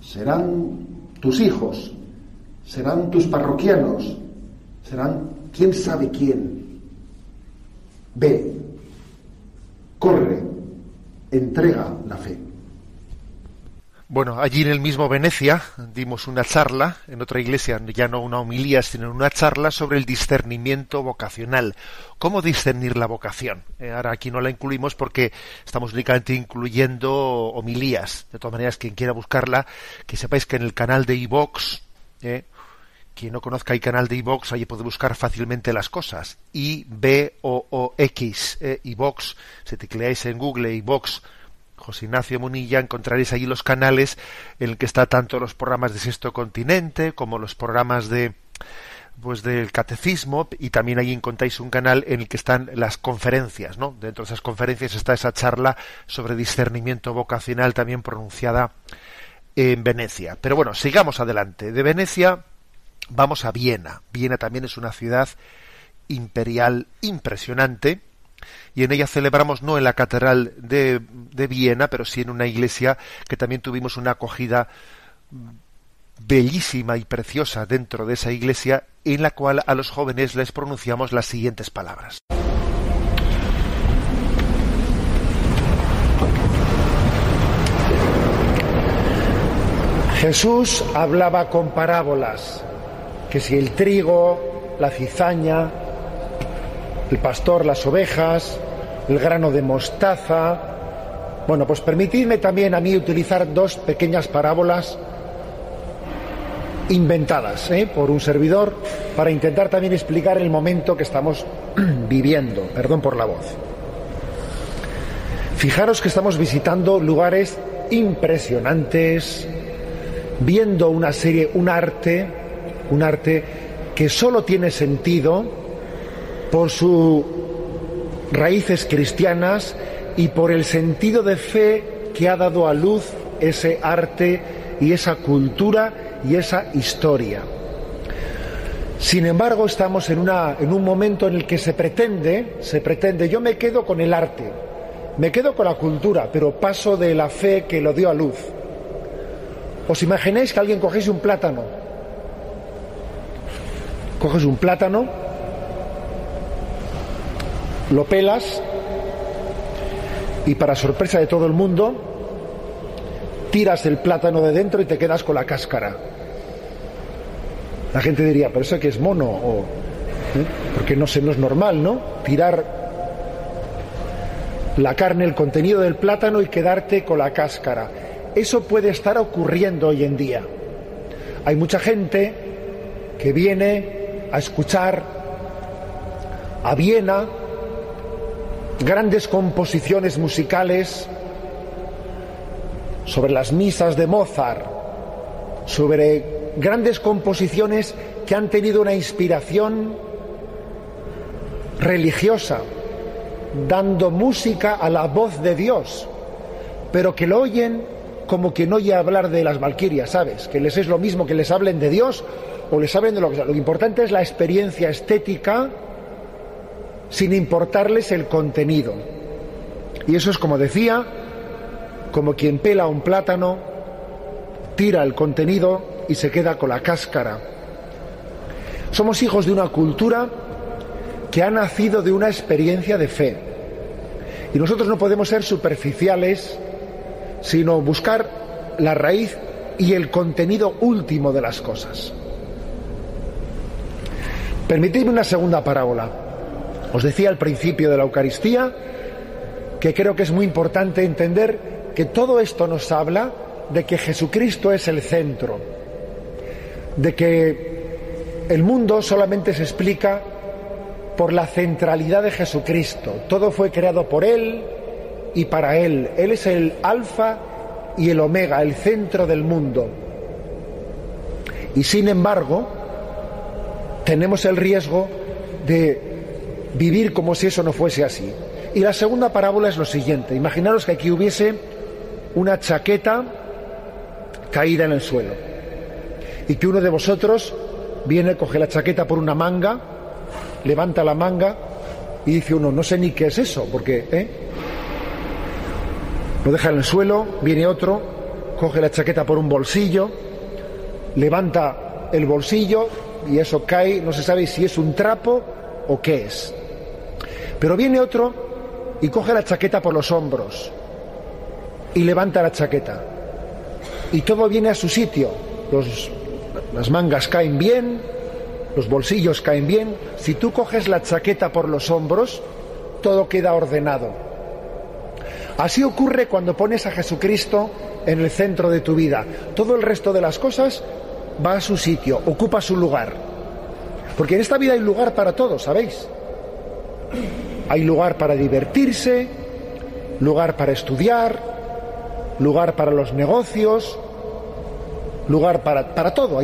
Serán tus hijos, serán tus parroquianos, serán quién sabe quién. Ve, corre, entrega la fe. Bueno, allí en el mismo Venecia dimos una charla, en otra iglesia, ya no una homilía, sino una charla sobre el discernimiento vocacional. ¿Cómo discernir la vocación? Eh, ahora aquí no la incluimos porque estamos únicamente incluyendo homilías. De todas maneras, quien quiera buscarla, que sepáis que en el canal de iVox, eh, quien no conozca el canal de iVox, allí puede buscar fácilmente las cosas. I-B-O-O-X, eh, iVox, si tecleáis en Google iVox, José Ignacio Munilla, encontraréis allí los canales en el que está tanto los programas de Sexto Continente como los programas de pues del catecismo y también allí encontráis un canal en el que están las conferencias, ¿no? Dentro de esas conferencias está esa charla sobre discernimiento vocacional también pronunciada en Venecia. Pero bueno, sigamos adelante. De Venecia vamos a Viena. Viena también es una ciudad imperial impresionante y en ella celebramos no en la catedral de, Viena, pero sí en una iglesia que también tuvimos una acogida bellísima y preciosa dentro de esa iglesia en la cual a los jóvenes les pronunciamos las siguientes palabras. Jesús hablaba con parábolas, que si el trigo, la cizaña, el pastor, las ovejas, el grano de mostaza. Bueno, pues permitidme también a mí utilizar dos pequeñas parábolas inventadas ¿eh? por un servidor para intentar también explicar el momento que estamos viviendo. Perdón por la voz. Fijaros que estamos visitando lugares impresionantes, viendo una serie, un arte, un arte que solo tiene sentido por su raíces cristianas y por el sentido de fe que ha dado a luz ese arte y esa cultura y esa historia. Sin embargo, estamos en, una, en un momento en el que se pretende, se pretende, yo me quedo con el arte, me quedo con la cultura, pero paso de la fe que lo dio a luz. ¿Os imagináis que alguien cogiese un plátano? Coges un plátano, lo pelas y para sorpresa de todo el mundo, tiras el plátano de dentro y te quedas con la cáscara. La gente diría, pero eso que es mono, o, ¿eh? porque no sé, no es normal, ¿no? Tirar la carne, el contenido del plátano y quedarte con la cáscara. Eso puede estar ocurriendo hoy en día. Hay mucha gente que viene a escuchar a Viena grandes composiciones musicales sobre las misas de Mozart, sobre grandes composiciones que han tenido una inspiración religiosa, dando música a la voz de Dios, pero que lo oyen como que no oye hablar de las valquirias, ¿sabes? Que les es lo mismo que les hablen de Dios o les hablen de lo que sea. Lo importante es la experiencia estética sin importarles el contenido. Y eso es como decía, como quien pela un plátano, tira el contenido y se queda con la cáscara. Somos hijos de una cultura que ha nacido de una experiencia de fe. Y nosotros no podemos ser superficiales, sino buscar la raíz y el contenido último de las cosas. Permitidme una segunda parábola. Os decía al principio de la Eucaristía que creo que es muy importante entender que todo esto nos habla de que Jesucristo es el centro de que el mundo solamente se explica por la centralidad de Jesucristo. Todo fue creado por Él y para Él. Él es el alfa y el omega, el centro del mundo. Y sin embargo, tenemos el riesgo de vivir como si eso no fuese así. Y la segunda parábola es lo siguiente. Imaginaros que aquí hubiese una chaqueta caída en el suelo y que uno de vosotros viene, coge la chaqueta por una manga, levanta la manga y dice uno, no sé ni qué es eso, porque ¿eh? lo deja en el suelo, viene otro, coge la chaqueta por un bolsillo, levanta el bolsillo y eso cae, no se sabe si es un trapo o qué es. Pero viene otro y coge la chaqueta por los hombros y levanta la chaqueta. Y todo viene a su sitio. Las mangas caen bien, los bolsillos caen bien. Si tú coges la chaqueta por los hombros, todo queda ordenado. Así ocurre cuando pones a Jesucristo en el centro de tu vida. Todo el resto de las cosas va a su sitio, ocupa su lugar. Porque en esta vida hay lugar para todos, ¿sabéis? Hay lugar para divertirse, lugar para estudiar, lugar para los negocios, lugar para, para todo,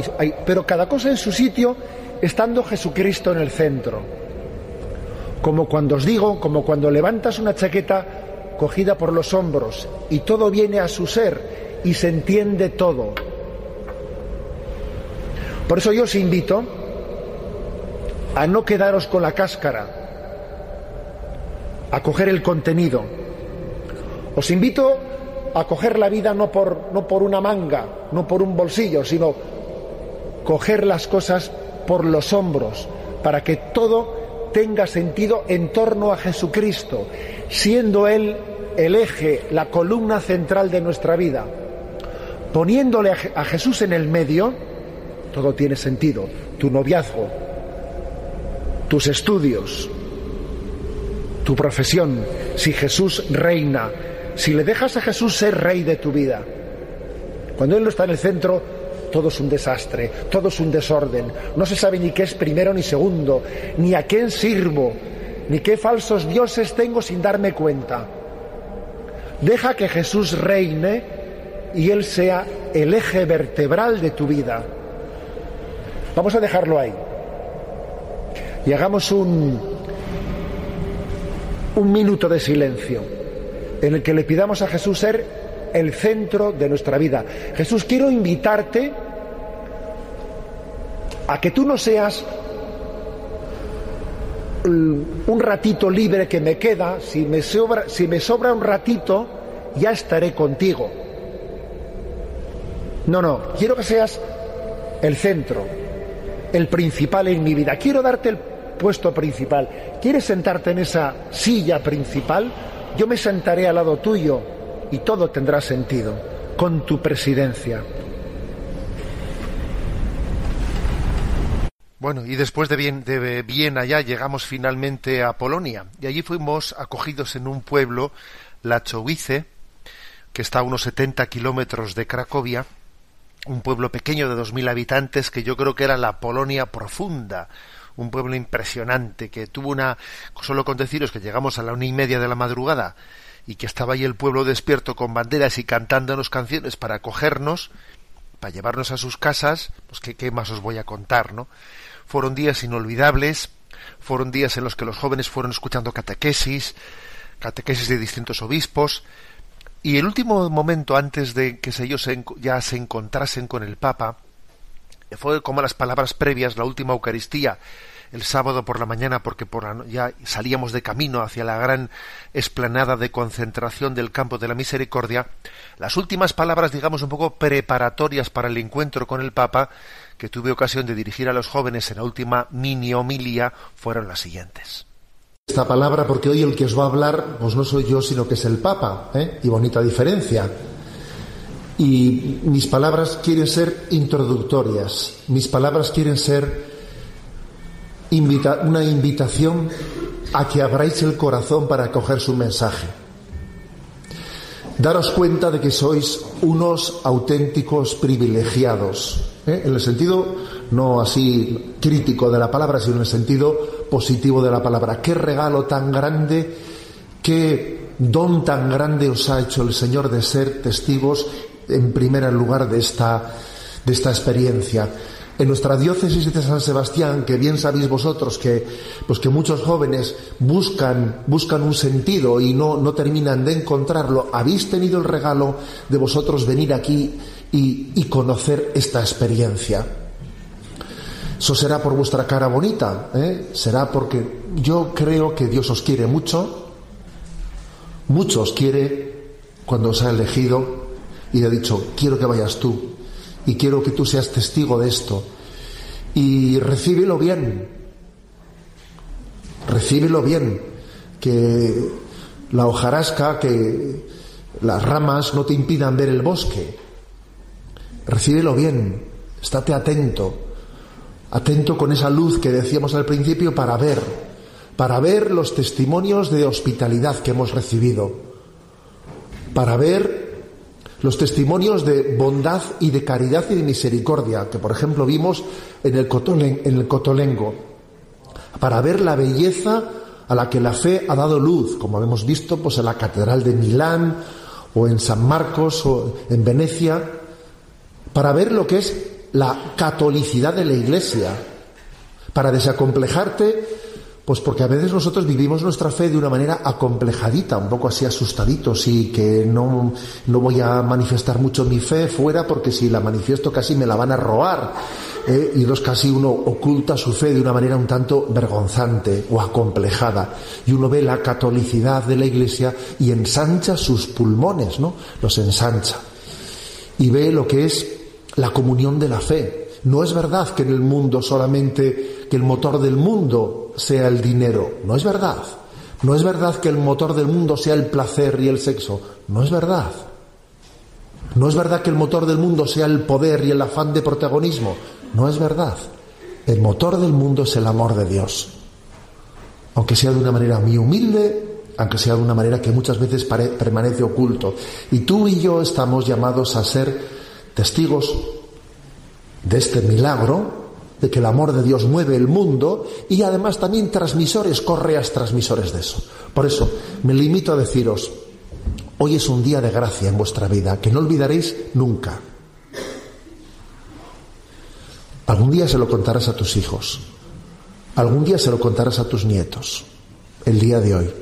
pero cada cosa en su sitio, estando Jesucristo en el centro. Como cuando os digo, como cuando levantas una chaqueta cogida por los hombros y todo viene a su ser y se entiende todo. Por eso yo os invito a no quedaros con la cáscara, a coger el contenido. Os invito a coger la vida no por, no por una manga, no por un bolsillo, sino coger las cosas por los hombros, para que todo tenga sentido en torno a Jesucristo, siendo Él el eje, la columna central de nuestra vida. Poniéndole a Jesús en el medio, todo tiene sentido. Tu noviazgo, tus estudios, tu profesión, si Jesús reina, si le dejas a Jesús ser rey de tu vida, cuando Él no está en el centro, todo es un desastre, todo es un desorden. No se sabe ni qué es primero ni segundo, ni a quién sirvo, ni qué falsos dioses tengo sin darme cuenta. Deja que Jesús reine y Él sea el eje vertebral de tu vida. Vamos a dejarlo ahí. Y hagamos un, un minuto de silencio en el que le pidamos a Jesús ser el centro de nuestra vida. Jesús, quiero invitarte a que tú no seas un ratito libre que me queda, si me sobra, si me sobra un ratito, ya estaré contigo. No, no, quiero que seas el centro, el principal en mi vida. Quiero darte el puesto principal. ¿Quieres sentarte en esa silla principal? Yo me sentaré al lado tuyo y todo tendrá sentido con tu presidencia. Bueno, y después de, bien, de Viena ya llegamos finalmente a Polonia y allí fuimos acogidos en un pueblo, Lachowice, que está a unos 70 kilómetros de Cracovia, un pueblo pequeño de 2.000 habitantes que yo creo que era la Polonia profunda, un pueblo impresionante que tuvo una, solo con deciros que llegamos a la una y media de la madrugada y que estaba ahí el pueblo despierto con banderas y cantándonos canciones para acogernos, para llevarnos a sus casas, pues qué, qué más os voy a contar, ¿no? Fueron días inolvidables, fueron días en los que los jóvenes fueron escuchando catequesis, catequesis de distintos obispos, y el último momento antes de que ellos ya se encontrasen con el Papa, fue como las palabras previas, la última Eucaristía, el sábado por la mañana, porque por la, ya salíamos de camino hacia la gran esplanada de concentración del campo de la misericordia, las últimas palabras, digamos, un poco preparatorias para el encuentro con el Papa, que tuve ocasión de dirigir a los jóvenes en la última mini homilia, fueron las siguientes. Esta palabra, porque hoy el que os va a hablar, pues no soy yo, sino que es el Papa, ¿eh? y bonita diferencia. Y mis palabras quieren ser introductorias, mis palabras quieren ser una invitación a que abráis el corazón para acoger su mensaje. Daros cuenta de que sois unos auténticos privilegiados, ¿eh? en el sentido no así crítico de la palabra, sino en el sentido positivo de la palabra. Qué regalo tan grande, qué don tan grande os ha hecho el Señor de ser testigos en primer lugar de esta, de esta experiencia. En nuestra diócesis de San Sebastián, que bien sabéis vosotros que, pues que muchos jóvenes buscan, buscan un sentido y no, no terminan de encontrarlo, habéis tenido el regalo de vosotros venir aquí y, y conocer esta experiencia. Eso será por vuestra cara bonita, ¿eh? será porque yo creo que Dios os quiere mucho, mucho os quiere cuando os ha elegido y ha dicho, quiero que vayas tú. Y quiero que tú seas testigo de esto. Y recíbelo bien, recíbelo bien, que la hojarasca, que las ramas no te impidan ver el bosque. Recíbelo bien, estate atento, atento con esa luz que decíamos al principio para ver, para ver los testimonios de hospitalidad que hemos recibido, para ver los testimonios de bondad y de caridad y de misericordia que, por ejemplo, vimos en el, en el Cotolengo, para ver la belleza a la que la fe ha dado luz, como hemos visto pues, en la Catedral de Milán o en San Marcos o en Venecia, para ver lo que es la catolicidad de la Iglesia, para desacomplejarte pues porque a veces nosotros vivimos nuestra fe de una manera acomplejadita, un poco así asustaditos y que no, no voy a manifestar mucho mi fe fuera porque si la manifiesto casi me la van a robar. ¿eh? Y los casi uno oculta su fe de una manera un tanto vergonzante o acomplejada. Y uno ve la catolicidad de la iglesia y ensancha sus pulmones, ¿no? Los ensancha. Y ve lo que es la comunión de la fe. No es verdad que en el mundo solamente, que el motor del mundo sea el dinero. No es verdad. No es verdad que el motor del mundo sea el placer y el sexo. No es verdad. No es verdad que el motor del mundo sea el poder y el afán de protagonismo. No es verdad. El motor del mundo es el amor de Dios. Aunque sea de una manera muy humilde, aunque sea de una manera que muchas veces permanece oculto. Y tú y yo estamos llamados a ser testigos de este milagro, de que el amor de Dios mueve el mundo y además también transmisores, correas transmisores de eso. Por eso me limito a deciros, hoy es un día de gracia en vuestra vida, que no olvidaréis nunca. Algún día se lo contarás a tus hijos, algún día se lo contarás a tus nietos, el día de hoy.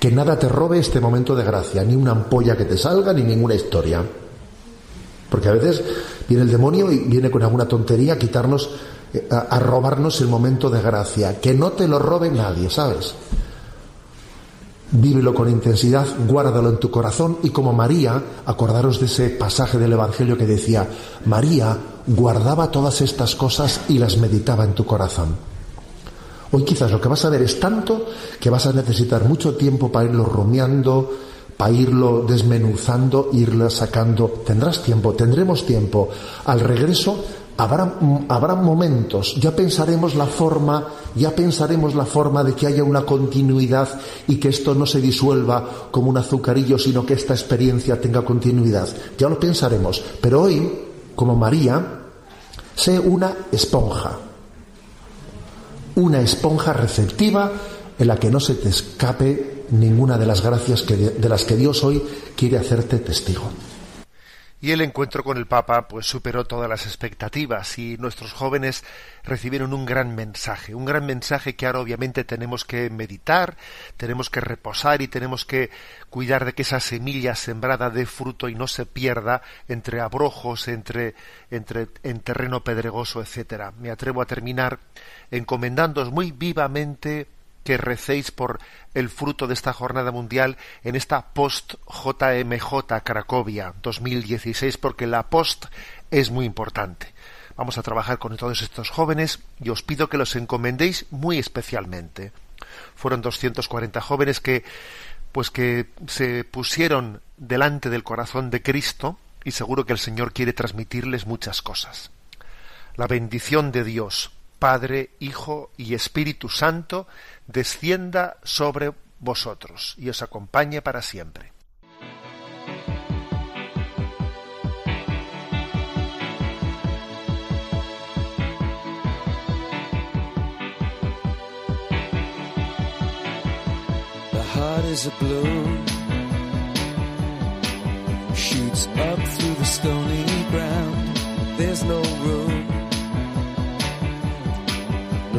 que nada te robe este momento de gracia, ni una ampolla que te salga, ni ninguna historia. Porque a veces viene el demonio y viene con alguna tontería a quitarnos, eh, a, robarnos el momento de gracia. Que no te lo robe nadie, ¿sabes? Vívelo con intensidad, guárdalo en tu corazón y como María, acordaros de ese pasaje del Evangelio que decía, María guardaba todas estas cosas y las meditaba en tu corazón. Hoy quizás lo que vas a ver es tanto que vas a necesitar mucho tiempo para irlo rumiando, para irlo desmenuzando, irlo sacando. Tendrás tiempo, tendremos tiempo. Al regreso habrá, habrá momentos, ya pensaremos la forma, ya pensaremos la forma de que haya una continuidad y que esto no se disuelva como un azucarillo, sino que esta experiencia tenga continuidad. Ya lo pensaremos. Pero hoy, como María, sé una esponja una esponja receptiva en la que no se te escape ninguna de las gracias de, de las que Dios hoy quiere hacerte testigo. Y el encuentro con el Papa pues superó todas las expectativas y nuestros jóvenes recibieron un gran mensaje, un gran mensaje que ahora obviamente tenemos que meditar, tenemos que reposar y tenemos que cuidar de que esa semilla sembrada dé fruto y no se pierda entre abrojos, entre, entre en terreno pedregoso, etcétera. Me atrevo a terminar encomendándoos muy vivamente que recéis por el fruto de esta jornada mundial en esta post JMJ Cracovia 2016, porque la post es muy importante. Vamos a trabajar con todos estos jóvenes y os pido que los encomendéis muy especialmente. Fueron 240 jóvenes que pues que se pusieron delante del corazón de Cristo y seguro que el Señor quiere transmitirles muchas cosas. La bendición de Dios, Padre, Hijo y Espíritu Santo, descienda sobre vosotros y os acompañe para siempre. Is a balloon, shoots up through the stony ground. There's no room,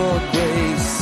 For grace.